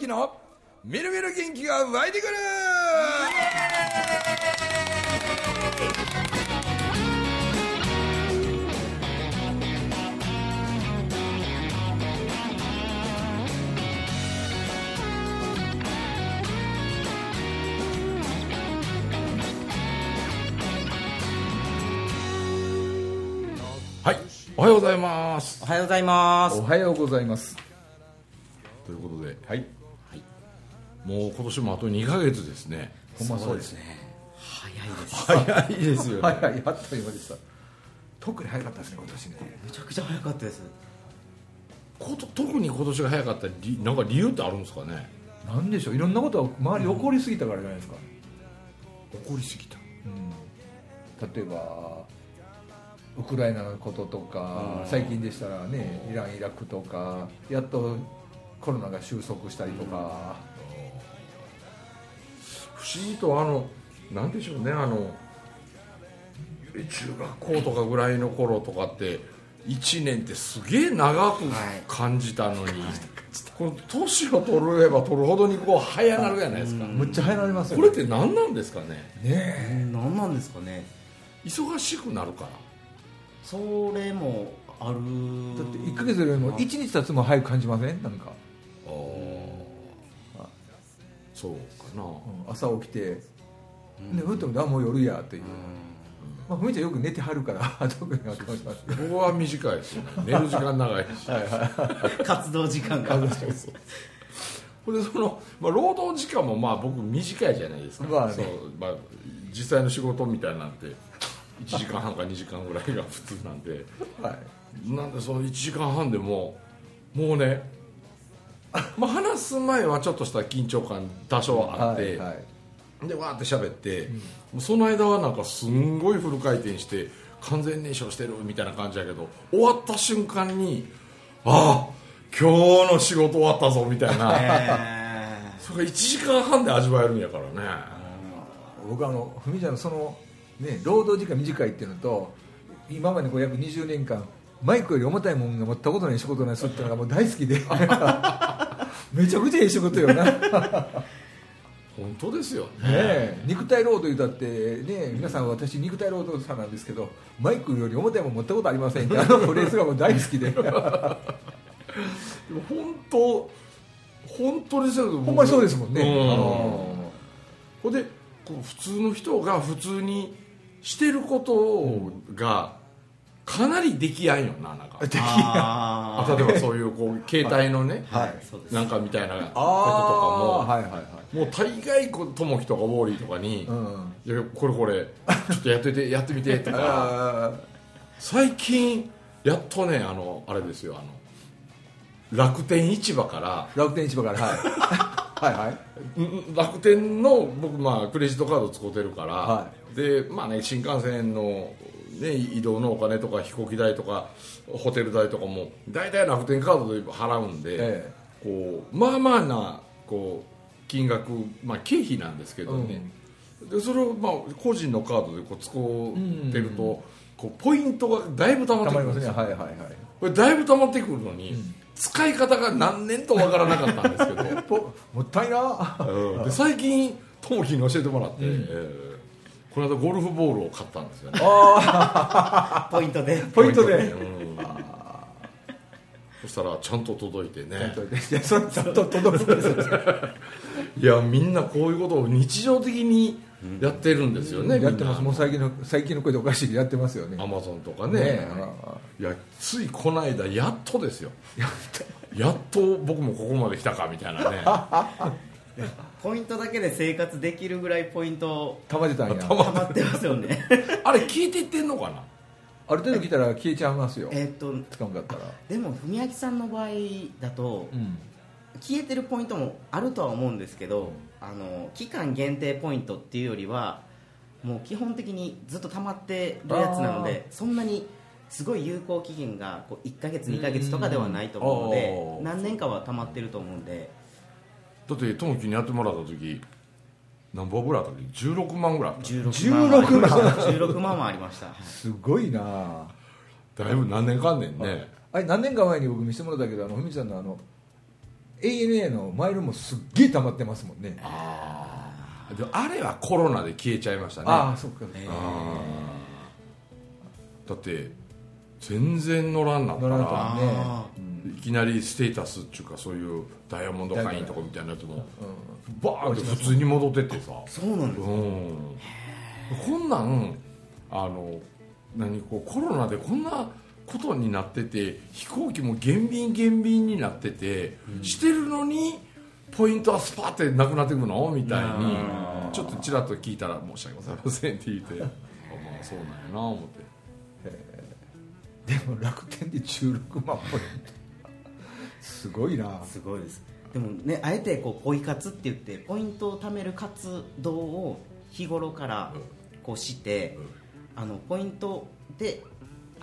明のみるみる元気が湧いてくる！はいおはようございます。おはようございます。おはようございます。ということではい、もう今年もあと2ヶ月ですね。ほんまそうですね。早いです。早いですよね。はいはいあっという間でした。特に早かったですね今年ね。めちゃくちゃ早かったです。こと特に今年が早かったりなんか理由ってあるんですかね？なんでしょう。いろんなことが周り起こりすぎたからじゃないですか、怒りすぎた。うん、例えばウクライナのこととかうん。最近でしたらねイランイラクとかやっとコロナが収束したりとか、不思議とあのなんでしょうねあの中学校とかぐらいの頃とかって1年ってすげえ長く感じたのに、この年を取れば取るほどにこう早なるじゃないですか、むっちゃ早なりますよこれって何なんですかね。ね何なんですかね。忙しくなるから。それもある。えだって1ヶ月よりも1日経つも早く感じません？なんか、そうかな、うん朝起きて、ね、ふっと見たらあもう夜やっていう、まあ、ふみちゃんよく寝てはるから特には感じます。けど僕は短いですよね。寝る時間長いし 活動時間が。ほんでその、まあ、労働時間もまあ僕短いじゃないですか、まあね。そうまあ、実際の仕事みたいなんて1時間半か2時間ぐらいが普通なんで。はい。なんでその1時間半でももうね、まあ、話す前はちょっとした緊張感多少あって、はいはい。でわーって喋って、もうその間はなんかすんごいフル回転して完全燃焼してるみたいな感じやけど終わった瞬間にああ今日の仕事終わったぞみたいな、え。それが1時間半で味わえるんやからね。僕あのふみちゃんのそのね労働時間短いっていうのと今までこう約20年間マイクより重たいもんが持ったことない仕事ないするってのがもう大好きで。めちゃくちゃいい仕事よな。ね本当ですよね。え肉体労働言うたってね皆さん私肉体労働者なんですけどマイクより重たいもん持ったことありませんって あのフレーズがもう大好きで。でも本当本当ですよ。ほんまにそうですもんね、ほんでこう普通の人が普通にしてることがかなりできやんよななんか。ー、あ例えばそういうこう携帯のね、ーはい。そうですなんかみたいなこととかあも、はいはいはい。もう大概こう友樹とかウォーリーとかにうん「いやこれこれちょっとやっといてやってみて」とか。あ最近やっとねあのあれですよあの楽天市場からー楽天市場からはい。はいはい。ん楽天の僕まあクレジットカード使ってるから、はでまあね新幹線の、ね、移動のお金とか飛行機代とかホテル代とかも大体楽天カードで払うんで、えこうまあまあなこう金額、まあ、経費なんですけどね、でそれをまあ個人のカードでこう使ってると、こうポイントがだいぶ溜まったてくるんですよ。ねはいはいはい。これだいぶ溜まってくるのに、使い方が何年とわからなかったんですけど。ぽもったいな。うん。で最近友樹に教えてもらって、えーこの間ゴルフボールを買ったんですよね。ポイントで。ポイントで。うん。そしたらちゃんと届いてね。いやそれちゃんと届くんですよ。いやみんなこういうことを日常的にやってるんですよね、やってます。もう最近の最近の声でおかしいけどやってますよ。ねなアマゾンとかね。ね。いやついこの間やっとですよ。やっと僕もここまで来たかみたいなね ポイントだけで生活できるぐらいポイントたまってたんや。溜まってますよね。あれ聞いていってんのかな？ある程度来たら消えちゃいますよ。えーっと使うんかったら。でも文明さんの場合だと、うん。消えてるポイントもあるとは思うんですけどあの期間限定ポイントっていうよりはもう基本的にずっと溜まってるやつなのでそんなにすごい有効期限がこう1ヶ月2ヶ月とかではないと思うのうんで何年かは溜まってると思うんでだって友樹にやってもらった時何本ぐらいあったっけ？16万ぐらいあった。16万。はあり16ました万16万はありました。はい。すごいな。だいぶ何年かんねんね。あれ何年か前に僕見せてもらったけどあのふみちゃんのあの ANA のマイルもすっげえ溜まってますもんね。ああであれはコロナで消えちゃいましたね。ああそっかえあー。だって全然乗らんなった乗らなからったね。あいきなりステータスっていうかそういうダイヤモンド会員とかみたいなやつもうバーンって普通に戻ってってさ。そうなんですうん。こんなんあの何こうコロナでこんなことになってて飛行機も減便減便になってて、してるのにポイントはスパーってなくなってくの？みたいにあちょっとちらっと聞いたら申し訳ございませんって言って。あまあそうなんやな思って。でも楽天で16万ポイントすごいな。すごいです。でもねあえてこうポイ活って言ってポイントを貯める活動を日頃からこうして、あのポイントで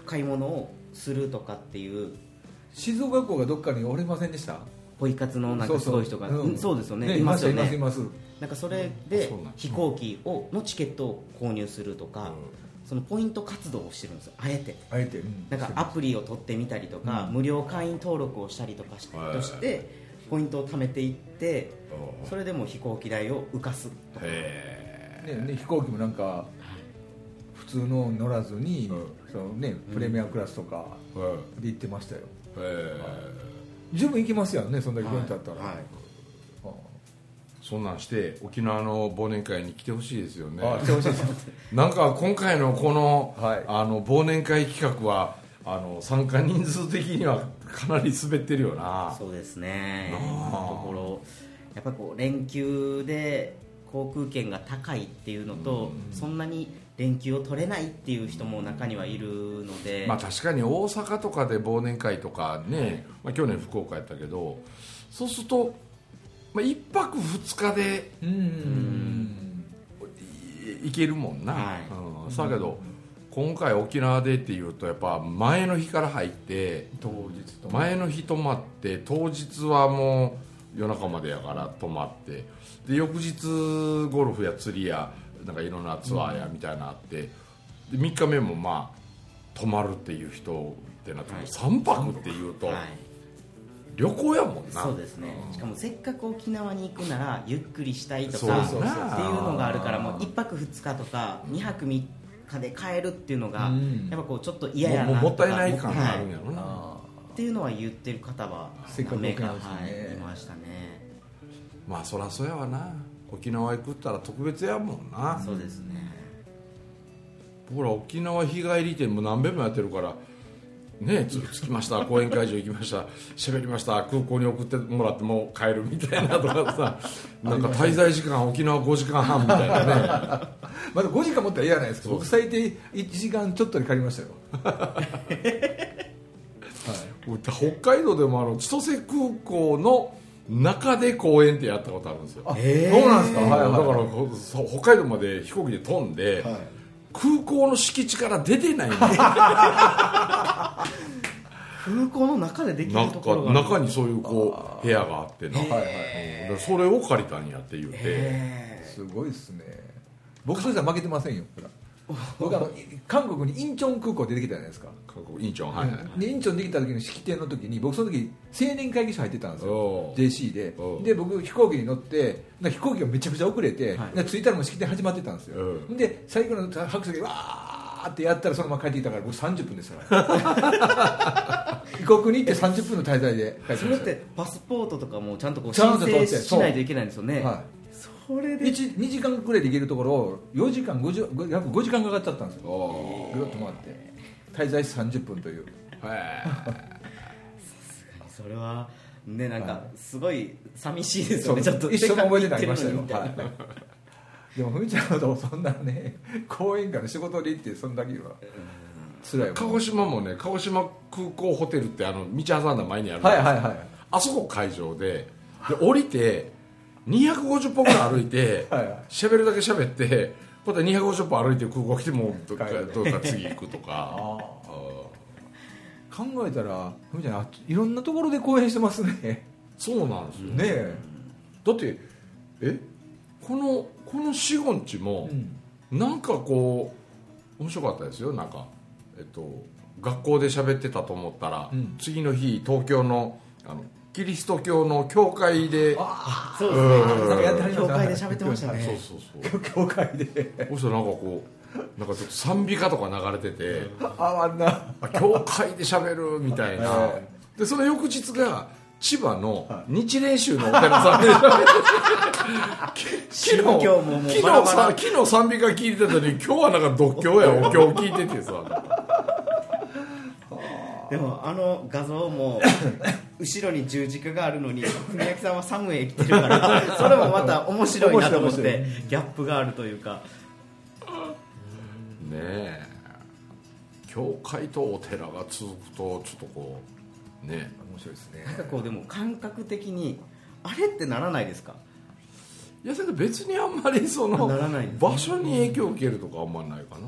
買い物をするとかっていう。静岡校がどっかにおりませんでした？ポイ活のなんかすごい人が。そう,、う。ん。そうですよね。ねいますよいますいねなんかそれで飛行機をのチケットを購入するとか、そのポイント活動をしてるんですよ。あえて。あえて、うん。なんかアプリを取ってみたりとか、うん。無料会員登録をしたりとかし,、はい。としてポイントを貯めていってうんそれでもう飛行機代を浮かすとか。へねね、飛行機もなんか普通の乗らずに、うん。そのね、プレミアムクラスとかえはい。で行ってましたよ。へ十分行きますよねそんだけポイントあったら、はい。あそんなんして沖縄の忘年会に来てほしいですよね。あ来てほしいです。なんか今回のこの,、はい。あの忘年会企画はあの参加人数的にはかなり滑ってるよな。そうですね。ところ。やっぱりこう連休で航空券が高いっていうのと、そんなに連休を取れないっていう人も中にはいるので、まあ確かに大阪とかで忘年会とかね、まあ、去年福岡やったけどそうすると、まあ、1泊2日で行けるもんな、はい。うん、だけど今回沖縄でっていうとやっぱ前の日から入って当日と。前の日泊まって当日はもう夜中までやから泊まってで翌日ゴルフや釣りやなんかいろんなツアーやみたいなのあって、で3日目もまあ泊まるっていう人ってなってもはい。3泊っていうとはい旅行やもんな。そうですね。しかもせっかく沖縄に行くならゆっくりしたいとかっていうのがあるからもう1泊2日とか2泊3日で帰るっていうのがうん。やっぱこうちょっと嫌やなもうもったいないとか感があるんやはいろな、あっていうのは言ってる方はせっかく沖縄ですね。はいいましたね。まあそらそうやわな。沖縄行くったら特別やもんな。そうですね。ほら沖縄日帰り店も何遍もやってるからねつ着きました。講演会場行きました。喋りました。空港に送ってもらってもう帰るみたいなとかさ。なんか滞在時間沖縄5時間半みたいなね。ー まだ5時間持ったら嫌ないですか僕最低1時間ちょっとで帰りましたよ。北海道でもあの千歳空港の中で公演ってやったことあるんですよ。そうなんですか、はいはい。だから北海道まで飛行機で飛んで、はい空港の敷地から出てないんだよ空港の中でできるなんところがか中にそういうこう部屋があってな、はいはいうんでそれを借りたんやって言うて。へすごいですね。僕そしたら負けてませんよほら僕あの韓国にインチョン空港出てきたじゃないですか。韓国インチョンはいはい、でインチョンできた時の式典の時に僕その時青年会議所入ってたんですよ。JC で。で僕飛行機に乗って飛行機がめちゃくちゃ遅れて、はい。で着いたらもう式典始まってたんですよ、うん。で最後の拍手でわーってやったらそのまま帰ってきたから僕30分ですよ異国に行って30分の滞在で帰ってそれってパスポートとかもちゃんとこうちゃん申請しないといけないんですよね、はそれで。1 2時間くらいで行けるところを4時間5時約5時間かかっちゃったんですよ。おぐるっと回って。滞在して30分という。ー。はいそれはねなんかすごい寂しいですよね。ちょっと一緒の思い出になりましたよはい。でもふみちゃんのとこそんなね講演会の仕事で行ってそんだけは。辛いわ鹿児島もね鹿児島空港ホテルってあの道挟んだ前にある、はいはいはい。あそこ会場でで降りて250歩ぐらい歩いてはいはい。喋るだけ喋ってまた250歩歩いて空港来てもうどっかどっか次行くとか。あ考えたらふみちゃんあいろんなところで講演してますね。そうなんですよ。ねえ。だってえ？このこの45日も、うん。なんかこう面白かったですよ。なんかえっと学校で喋ってたと思ったら、うん。次の日東京のあのキリスト教の教会で。そうですなんかやってはりましたね。教会で喋ってましたね。そうそうそう教会でそしたらなんかこうなんかちょっと賛美歌とか流れてて。ああんな。あ教会で喋るみたいな。はでその翌日が千葉の日蓮宗のお寺さんで。昨日も昨日さ昨日賛美歌聞いてたのに今日はなんか独協や お経聞いててさ。でもあの画像も後ろに十字架があるのに文明さんはサムへ来てるから それもまた面白いなと思ってギャップがあるというか。ねえ。教会とお寺が続くとちょっとこうね。面白いですね。なんかこうでも感覚的にあれってならないですか？いや別にあんまりそのならないです場所に影響を受けるとかあんまりないかな。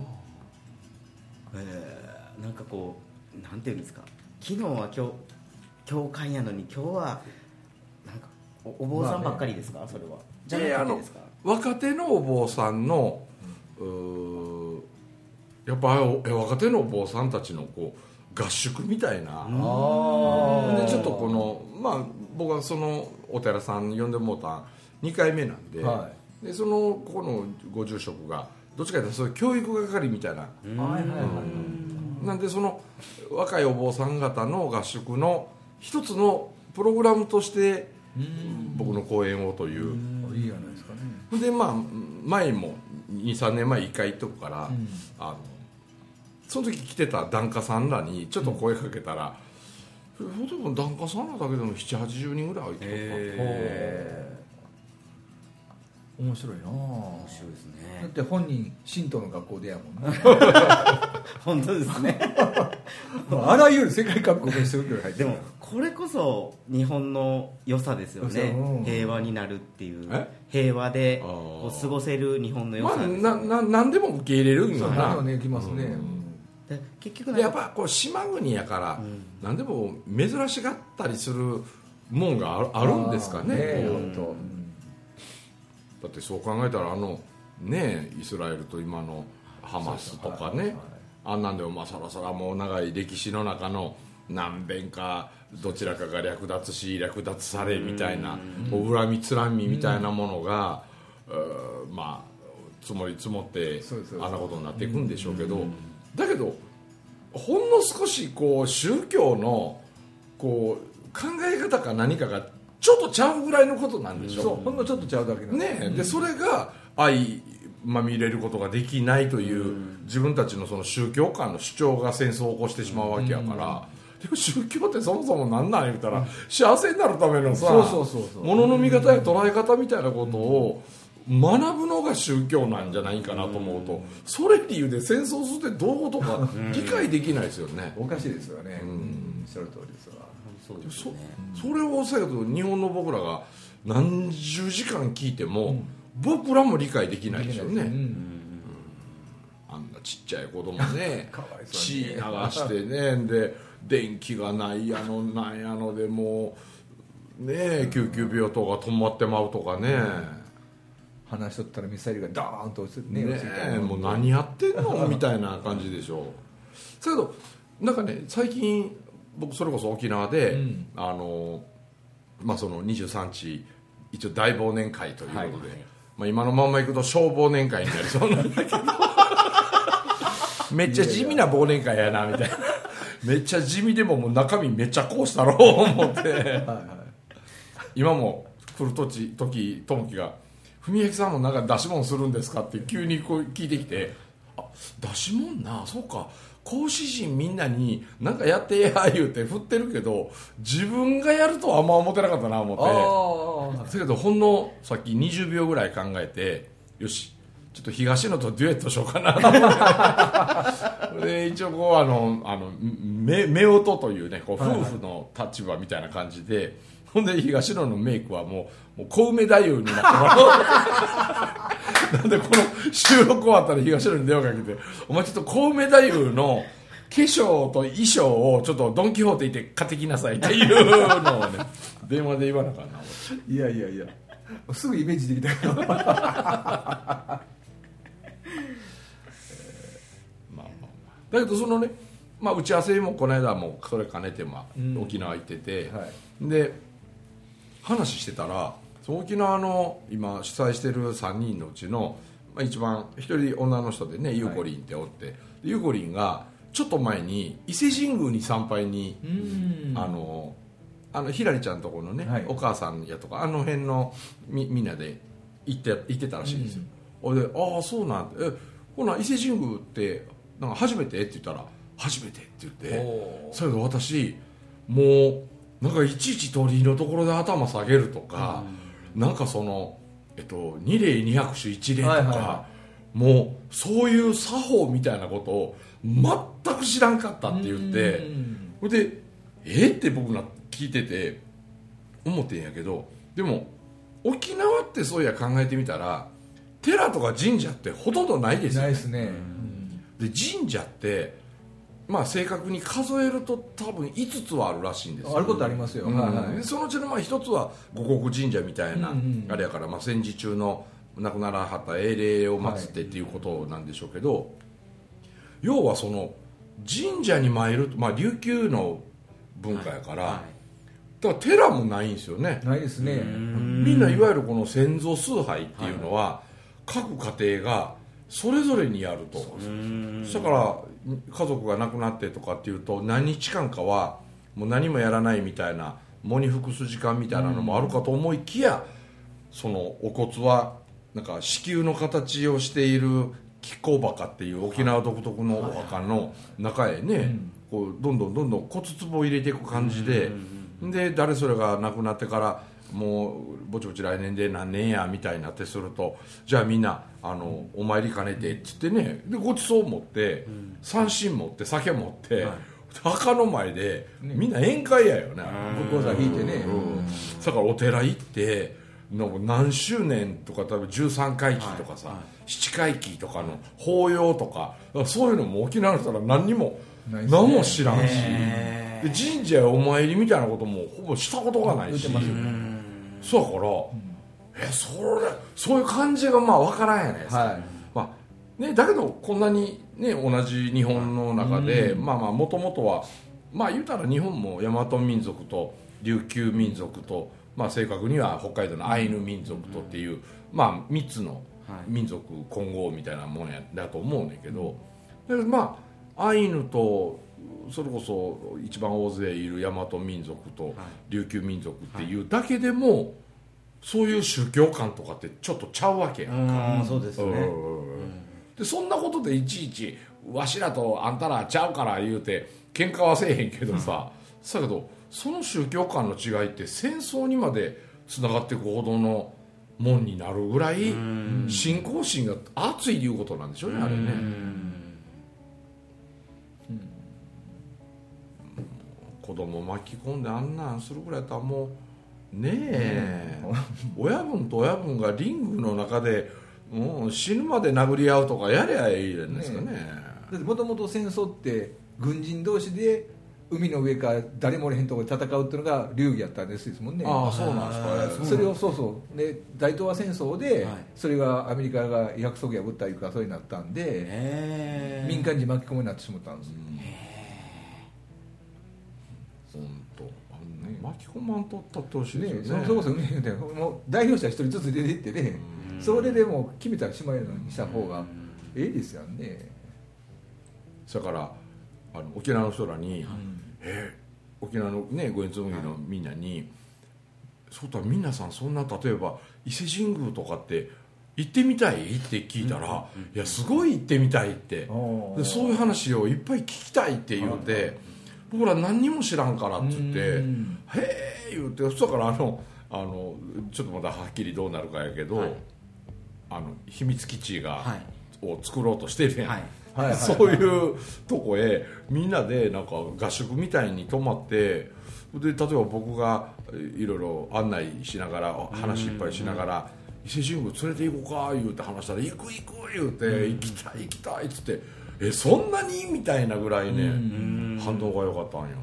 えーなんかこうなんていうんですか？昨日は教教会やのに今日はなんかおお坊さんばっかりですか、それは。じゃであのなくてですか？若手のお坊さんの、うーやっぱ若手のお坊さんたちのこう合宿みたいな、あでちょっとこのまあ僕はそのお寺さん呼んでもうた2回目なんで,、はでそのここのご住職がどっちかというとそういう教育係みたいな、はいはいはいなんでその若いお坊さん方の合宿の一つのプログラムとして僕の講演をという、いいじゃないですかね。でまあ前も23年前1回行っとくから、うん。あのその時来てた檀家さんらにちょっと声かけたら、ほとんど檀家さんらだけでも780人ぐらい入ってたへ面白いな面白いですね。だって本人神道の学校でやもんね。本当ですね。あらゆる世界各国の宗教に入ってるでもこれこそ日本の良さですよね。平和になるっていう。え？平和で過ごせる日本の良まあさですよね、なな何でも受け入れるんそうよな何をね。きますねで結局でやっぱこう島国やから、ん。何でも珍しがったりするもんがあるんですかねこう。本当だってそう考えたらあのねイスラエルと今のハマスとかね。あんなんでもまあそろそろもう長い歴史の中の何遍かどちらかが略奪し略奪されみたいなお恨みつらみみたいなものがまあ積もり積もってあんなことになっていくんでしょうけどだけどほんの少しこう宗教のこう考え方か何かがちょっとちゃうぐらいのことなんでしょ？そうほんのちょっとちゃうだけなんねえ。でそれが相まみれることができないという自分たちのその宗教間の主張が戦争を起こしてしまうわけやから、でも宗教ってそもそも何なん言ったら幸せになるためのさものの見方や捉え方みたいなことを学ぶのが宗教なんじゃないかなと思うとそれ理由で戦争するってどういうことか理解できないですよね。おかしいですよね。ん。うん。おっしゃる通りですわそうですそね。それをさけど日本の僕らが何十時間聞いても、僕らも理解できないですよね、うん。あんなちっちゃい子供ね かわいそう血流してねで電気がないやのなんやのでもうねえ救急病棟が止まってまうとかね、話しとったらミサイルがドーンと落ちてねえもう何やってんの？みたいな感じでしょだけどなんかね最近僕それこそ沖縄で、うん。あのまあその23日一応大忘年会ということで、はいまあ、今のまんまいくと小忘年会になりそうなんだけど。めっちゃ地味な忘年会やなみたいな。めっちゃ地味でももう中身めっちゃこうしたろう思って。はいはい今も来る時時友樹が「文明さんもなんか出し物するんですか?」って急にこう聞いてきて「あ出し物なそうか講師陣みんなになんかやってや」言うて振ってるけど自分がやるとはあんま思ってなかったな思って。あだけどほんのさっき20秒ぐらい考えてよしちょっと東野とデュエットしようかな。と思ってで一応こうあのあのめ夫婦というねこう夫婦の立場みたいな感じで、ほんで東野のメイクはもうもう小梅太夫になってもらうなんでこの収録終わったら東野に電話かけて「お前ちょっと小梅太夫の化粧と衣装をちょっとドン・キホーテ行って買ってきなさい」っていうのをね 電話で言わなあかっていやいやいや。すぐイメージできたよ。まあまあまあ。だけどそのね、まあ、打ち合わせもこの間もそれ兼ねて、まあうん。沖縄行ってて、はい。で話してたら沖縄の今主催してる3人のうちの、まあ、一番一人女の人でねゆうこりんっておって、でゆうこりんがちょっと前に伊勢神宮に参拝に、うん。あのあのひらりちゃんとこのね、はい。お母さんやとかあの辺のみみんなで行って行ってたらしいんですよ、で「ああそうなんえほな伊勢神宮ってなんか初めて?」って言ったら「初めて」って言って。それで私もうなんかいちいち鳥居のところで頭下げるとか、なんかその、えっと、二礼二拍手一礼とか、はいはい。はもうそういう作法みたいなことを全く知らんかったって言ってうん。でえ？って僕ら聞いてて思ってんやけどでも沖縄ってそういや考えてみたら寺とか神社ってほとんどないですよね。ないですね、で神社ってまあ正確に数えると多分5つはあるらしいんですよ。あることありますよ、うん。はいはい。でそのうちのまあ一つは五穀神社みたいな、うんうんあれやから、まあ、戦時中の亡くならはった英霊を祀ってっていうことなんでしょうけど、要はその神社に参る、まあ、琉球の文化やから、はだから寺もないんですよね。ないですね。みんないわゆるこの先祖崇拝っていうのは、各家庭がそれぞれにやると。だから家族が亡くなってとかっていうと何日間かはもう何もやらないみたいな喪に服す時間みたいなのもあるかと思いきや、そのお骨はなんか子宮の形をしている亀甲墓っていう沖縄独特のお墓の中へね、こうどんどんどんどん骨壺を入れていく感じで、で誰それが亡くなってからもうぼちぼち来年で何年やみたいになってするとじゃあみんなあのお参り兼ねてっつってねでごちそう持って、三振持って酒持って、墓の前でみんな宴会やよね、仏座引いてね、うん。だからお寺行って何周年とか多分13回忌とかさ、七回忌とかの法要とかそういうのも沖縄の人は何にも何も知らんし、へで神社へお参りみたいなこともほぼしたことがないしそうだから、えそれそういう感じがまあ分からんやないですか、はい。まあね、だけどこんなに、ね、同じ日本の中で、まあまあもともとはまあ言うたら日本も大和民族と琉球民族と、まあ、正確には北海道のアイヌ民族とっていう、まあ、3つのはい。民族混合みたいなもんやだと思うねんけど、でまあアイヌとそれこそ一番大勢いる大和民族と琉球民族っていうだけでも、そういう宗教観とかってちょっとちゃうわけやんか。うん。そうですね。でそんなことでいちいちわしらとあんたらちゃうから言うて喧嘩はせえへんけどさ、だけどその宗教観の違いって戦争にまでつながっていくほどのもんになるぐらい信仰心が熱いいうことなんでしょうねあれね子供巻き込んであんなんするぐらいやったらもうねえ。親分と親分がリングの中でもう死ぬまで殴り合うとかやりゃいいんですかね。だってもともと戦争って軍人同士で海の上から誰もおれへんところで戦うっていうのが流儀やったんですもんね。ああそうなんですか。それをそうそう。で大東亜戦争で、はい。それがアメリカが約束破ったいうかそうになったんで、民間人巻き込みになってしまったんです、本巻き込まんとったってほしいですよね。ねそそれこそ海でもう代表者一人ずつ出ていってね、それでもう決めたらしまいのにした方がええですよね、だからあの沖縄の人らに、えー沖縄のねご縁紬のみんなに、そうだ皆さんそんな例えば伊勢神宮とかって行ってみたい？って聞いたら、いやすごい行ってみたいって、ああでそういう話をいっぱい聞きたいって言うて、僕ら何にも知らんからって言って、うん。へえ言うてそしたからあのあのちょっとまだはっきりどうなるかやけど、はい。あの秘密基地が、はい。を作ろうとしてるやん、はい。はいはいそういうとこへみんなでなんか合宿みたいに泊まってで例えば僕がいろいろ案内しながら話いっぱいしながら伊勢神宮連れて行こうか言うて話したら行く行く言うて行きたい行きたいっつってえそんなに？みたいなぐらいね。反応が良かったんよ。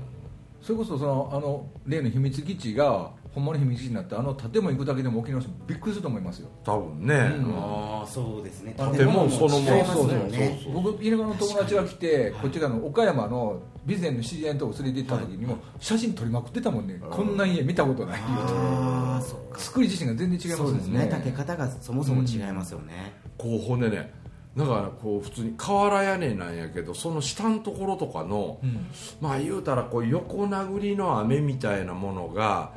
それこそそのあの例の秘密基地がほんまの秘密基地になってあの建物行くだけでも沖縄の人びっくりすると思いますよ。多分ね、うん。ああそうですね。あ建物そのもの。違いますよね。そう僕田舎の友達が来てこっち側の岡山の備前の知り合いのとこ連れて行った時にも写真撮りまくってたもんね。こんな家見たことないああそっか。作り自身が全然違いますもそうんですね。ね建て方がそもそも違いますよね、こうほんでねだからこう普通に瓦屋根なんやけどその下のところとかの、うん。まあ言うたらこう横殴りの雨みたいなものが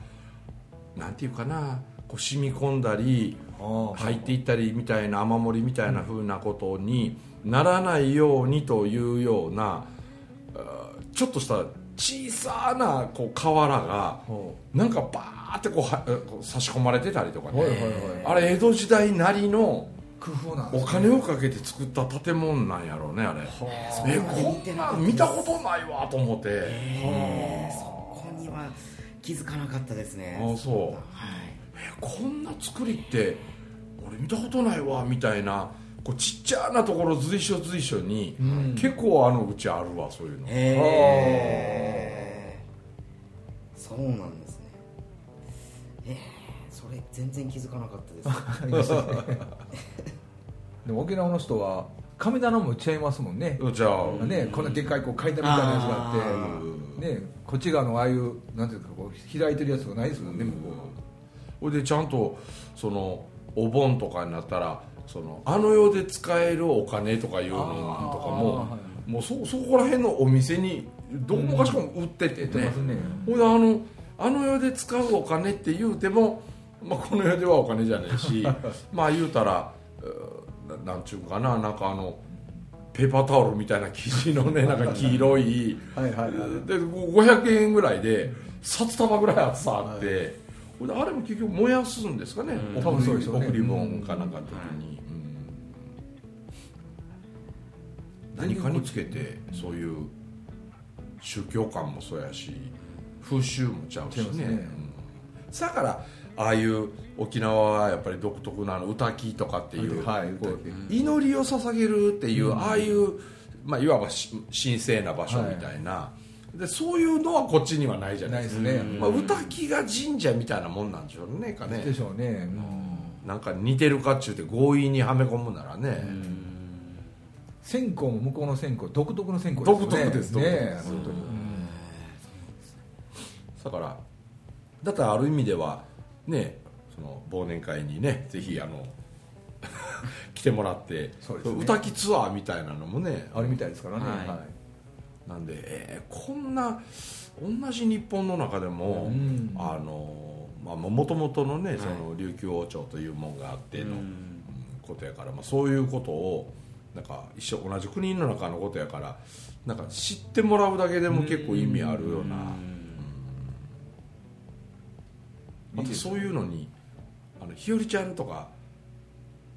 なんていうかなこう染み込んだりあ入っていったりみたいな雨漏りみたいな風なことにならないようにというようなちょっとした小さなこう瓦がほなんかバーってこうは差し込まれてたりとかね。あれ江戸時代なりの工夫なんですね。お金をかけて作った建物なんやろうねあれ。えこんなん見たことないわと思って。えー。そこには気づかなかったですね。あそう。はい。えこんな作りって俺見たことないわみたいなこうちっちゃなところ随所随所に、ん。結構あのうちあるわそういうの。えー、そうなんですね。えれ全然気づかなかったです。でも沖縄の人は神棚も打ち合いますもんね。じゃあ、ね、こんなでっかいこう階段みたいなやつがああって、ね、こっち側のああいうなんていうかこう開いてるやつがないですもんね向こほいでちゃんとそのお盆とかになったらそのあの世で使えるお金とかいうのとかももうそそこら辺のお店にどこもかしこも売っててね。売ってますね。ほいであのあの世で使うお金って言うても、まあ、この世ではお金じゃないし まあ言うたらななんちゅうかななんかあのペーパータオルみたいな生地のねなんか黄色いはいはいはい。で500円ぐらいで札束ぐらい厚さあって、ほい。であれも結局燃やすんですかね、うん。送り多分そうでしょうね。送り物かなんかの時に、うん。何かにつけてそういう宗教観もそうやし風習もちゃうしね。ね。うん。だからああいう沖縄はやっぱり独特なあの歌木とかっていう,、はい祈りを捧げるっていう、ああいう、まあ、いわばし神聖な場所みたいな、でそういうのはこっちにはないじゃないいですすね、まあ、歌木が神社みたいなもんなんでしょうねかね。でしょうね、なんか似てるかっちゅうて強引にはめ込むならね、線香も向こうの線香独特の線香ですね。独特ねです。本当に、だからだったらある意味ではねその忘年会にねぜひあの 来てもらってそうですね。歌木ツアーみたいなのもねあるみたいですからね、はい。はい。なんで、えーこんな同じ日本の中でも、うん。あのまあもともとのね、その琉球王朝というもんがあっての、うん。うんことやから、まあ、そういうことをなんか一緒同じ国の中のことやからなんか知ってもらうだけでも結構意味あるような、またそういうのにあの日和ちゃんとか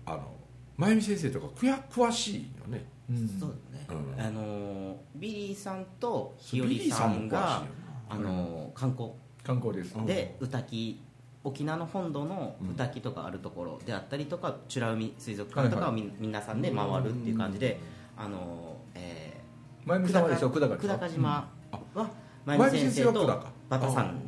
あの真由美先生とかくや詳しいよね。うん。そうね、うん。あのービリーさんと日和ささんがあのー観光。観光です、うん。で歌木沖縄の本土の歌木とかあるところであったりとか美ら海水族館とかをみ、皆さんで回るっていう感じで、あのーえ前見さまでしょ久高島。は前前見先生とバタさん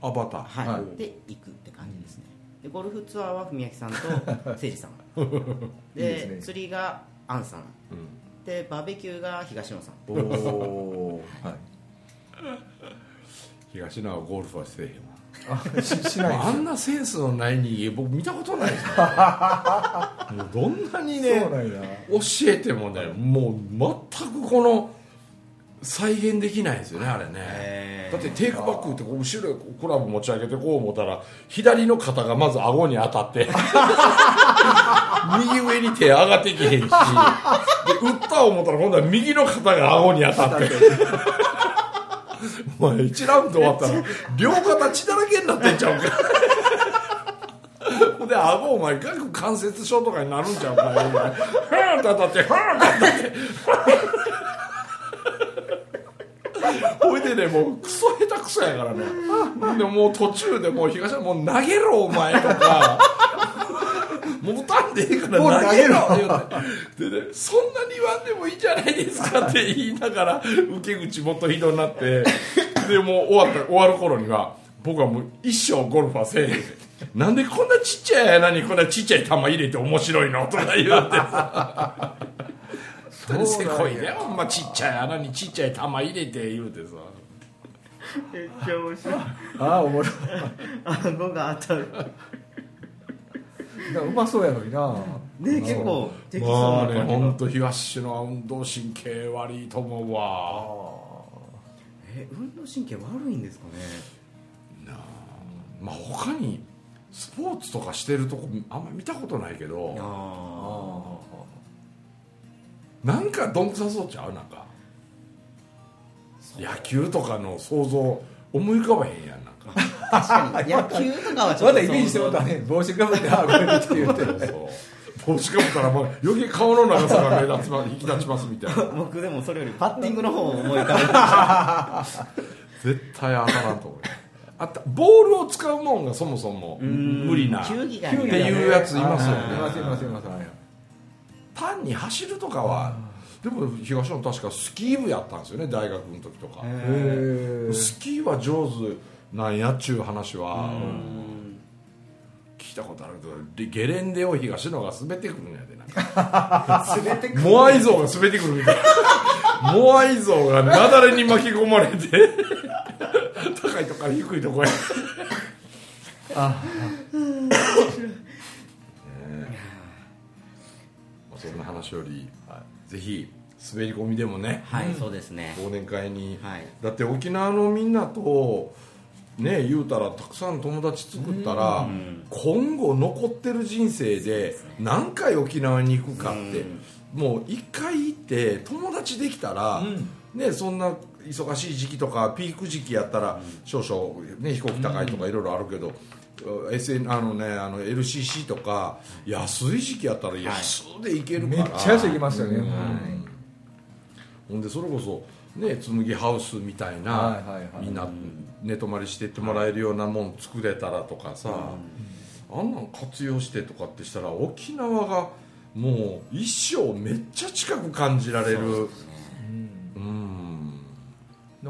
アバターはい。はい。で行くって感じですね。でゴルフツアーは文明さんと誠司さん。いいでね。釣りがアンさん。うん。でバーベキューが東野さん。おおはい。東野はゴルフはせえへんわ。あししないあんなセンスのない人間僕見たことないです。もうどんなにねそうなんや。教えてもねもう全くこの再現できないんですよねあれね。だってテイクバックってこう後ろクラブ持ち上げてこう思ったら左の肩がまず顎に当たって 右上に手上がってきへんしで打った思ったら今度は右の肩が顎に当たって。お前1ラウンド終わったら 両肩血だらけになってんちゃうか。ほんで顎お前顎関節症とかになるんちゃうか。お前ふーんって当たってふーんって当たってほいでねもうクソ下手くそやからね。でもう途中でもう東山もう投げろお前とか。もう打たんでいいから投げろ。投言うてでねそんなに言わんでもいいじゃないですかって言いながら受け口もっとひどになって。でもう終わった終わる頃には僕はもう一生ゴルフはせえへん。なんでこんなちっちゃい穴にこんなちっちゃい球入れて面白いのとか言うてさせこいねほんまちっちゃい穴にちっちゃい球入れて言うてさ。めっちゃ面白い。ああおもろい。顎が当たる。うまそうやのにな。ね結構できそうまあねな感じが。本当東のは運動神経悪いと思うわ。え運動神経悪いんですかね？まあ他にスポーツとかしてるとこあんま見たことないけど。あなんかどんくさそうちゃう？なんか。野球とかの想像思い浮かばへんやんなんか。あ確かに。野球とかはちょっとまだイメージしてもらったね帽子かぶってああこれでって言ってそう。帽子かぶったらもう余計顔の長さが目立ちます引き立ちますみたいな。僕でもそれよりパッティングの方を思い浮か 絶対当たらんと思う。よあったボールを使うもんがそもそもべる無理な。球技がっていうやついますよね。いますいますいます単に走るとかはでも東野確かスキー部やったんですよね大学の時とか。スキーは上手なんやっちゅう話はうん。聞いたことあるけどゲレンデを東野が滑ってくるんやでなんか。全てモアイ像が滑ってくるみたいな。モアイ像が雪崩に巻き込まれて 高いとこから低いとこへ。あまあそんな話より、ぜひ滑り込みでもねはいそうですね。忘年会に、はい。だって沖縄のみんなとね言うたらたくさん友達作ったら、ん。今後残ってる人生で何回沖縄に行くかって、もう一回行って友達できたら、ね、そんな忙しい時期とかピーク時期やったら少々、ね、飛行機高いとかいろいろあるけど、SN あのね、あの LCC とか安い時期やったら安で行けるから、めっちゃ安いきますよね。うん。ほんでそれこそね紬ハウスみたいな、はいはいはい。みんな寝泊まりしてってもらえるようなもん作れたらとかさ、あんなん活用してとかってしたら沖縄がもう一生めっちゃ近く感じられるうん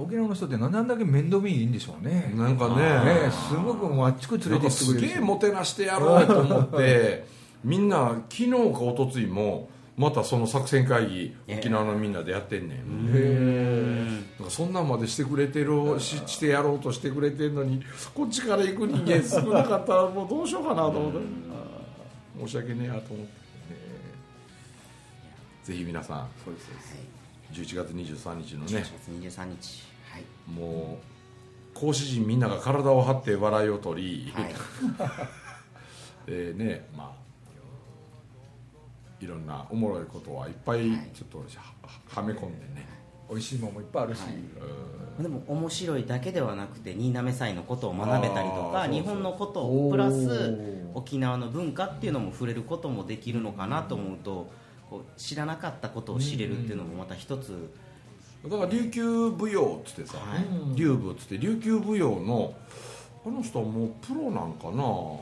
沖縄の人ってなんだけ面倒見いいんでしょうね。なんかね。ねすごくもうあっちこち連れてすげえもてなしてやろうと思ってみんな昨日か一昨日もまたその作戦会議ええ。沖縄のみんなでやってんねん、へなんかそんなんまでしてくれてるししてやろうとしてくれてんのにこっちから行く人間少なかったらもうどうしようかなと思って。申し訳ねえやと思って、ぜひ皆さんそうです11月23日の10ね月23日はいもう講師陣みんなが体を張って笑いを取り、はい。でねまあいろんなおもろいことはいっぱいはい。ちょっとははめ込んでね、美味しいもんもいっぱいあるし、でも面白いだけではなくて新滑祭のことを学べたりとか日本のことをプラス沖縄の文化っていうのも触れることもできるのかなと思うとこう知らなかったことを知れるっていうのもまた一つだから琉球舞踊っつってさ、はい。琉舞っつって琉球舞踊のあの人はもうプロなんかな、うん、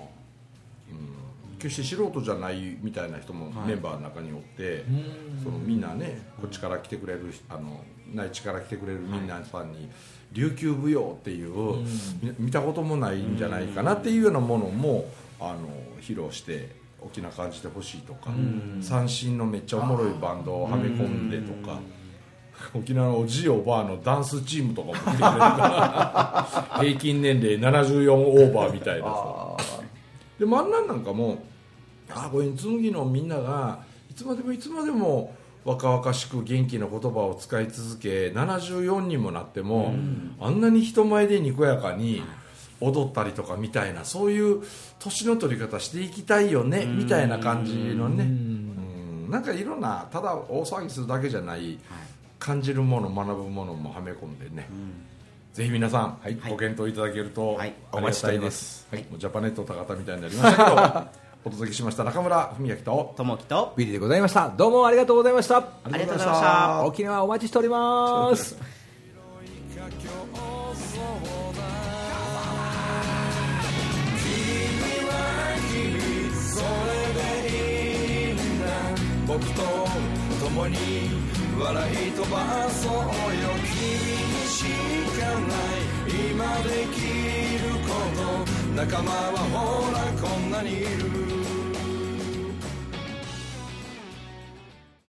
決して素人じゃないみたいな人もはい。メンバーの中におって、そのみんなねこっちから来てくれるあの内地から来てくれるみんなさんに、琉球舞踊っていう、み見たこともないんじゃないかなっていうようなものもあの披露して沖縄感じてほしいとか、三振のめっちゃおもろいバンドをはめ込んでとか。沖縄のおじいおばあのダンスチームとかも来てくれるから平均年齢74オーバーみたいな。さでもあんなんなんかもあこれ紬のみんながいつまでもいつまでも若々しく元気な言葉を使い続け74にもなっても、あんなに人前でにこやかに踊ったりとかみたいなそういう年の取り方していきたいよねみたいな感じのね。うん。なんかいろんなただ大騒ぎするだけじゃない感じるもの学ぶものもはめ込んでね、ぜひ皆さん、はい。ご検討いただけると、はい。お待ちしております、はい。もうジャパネット高田みたいになりましたけど お届けしました中村文明とともきとビリでございました。どうもありがとうございました。ありがとうございました。沖縄お待ちしております。僕と共に笑い飛ばそうよ君にしかない。今できること仲間はほらこんなにいる。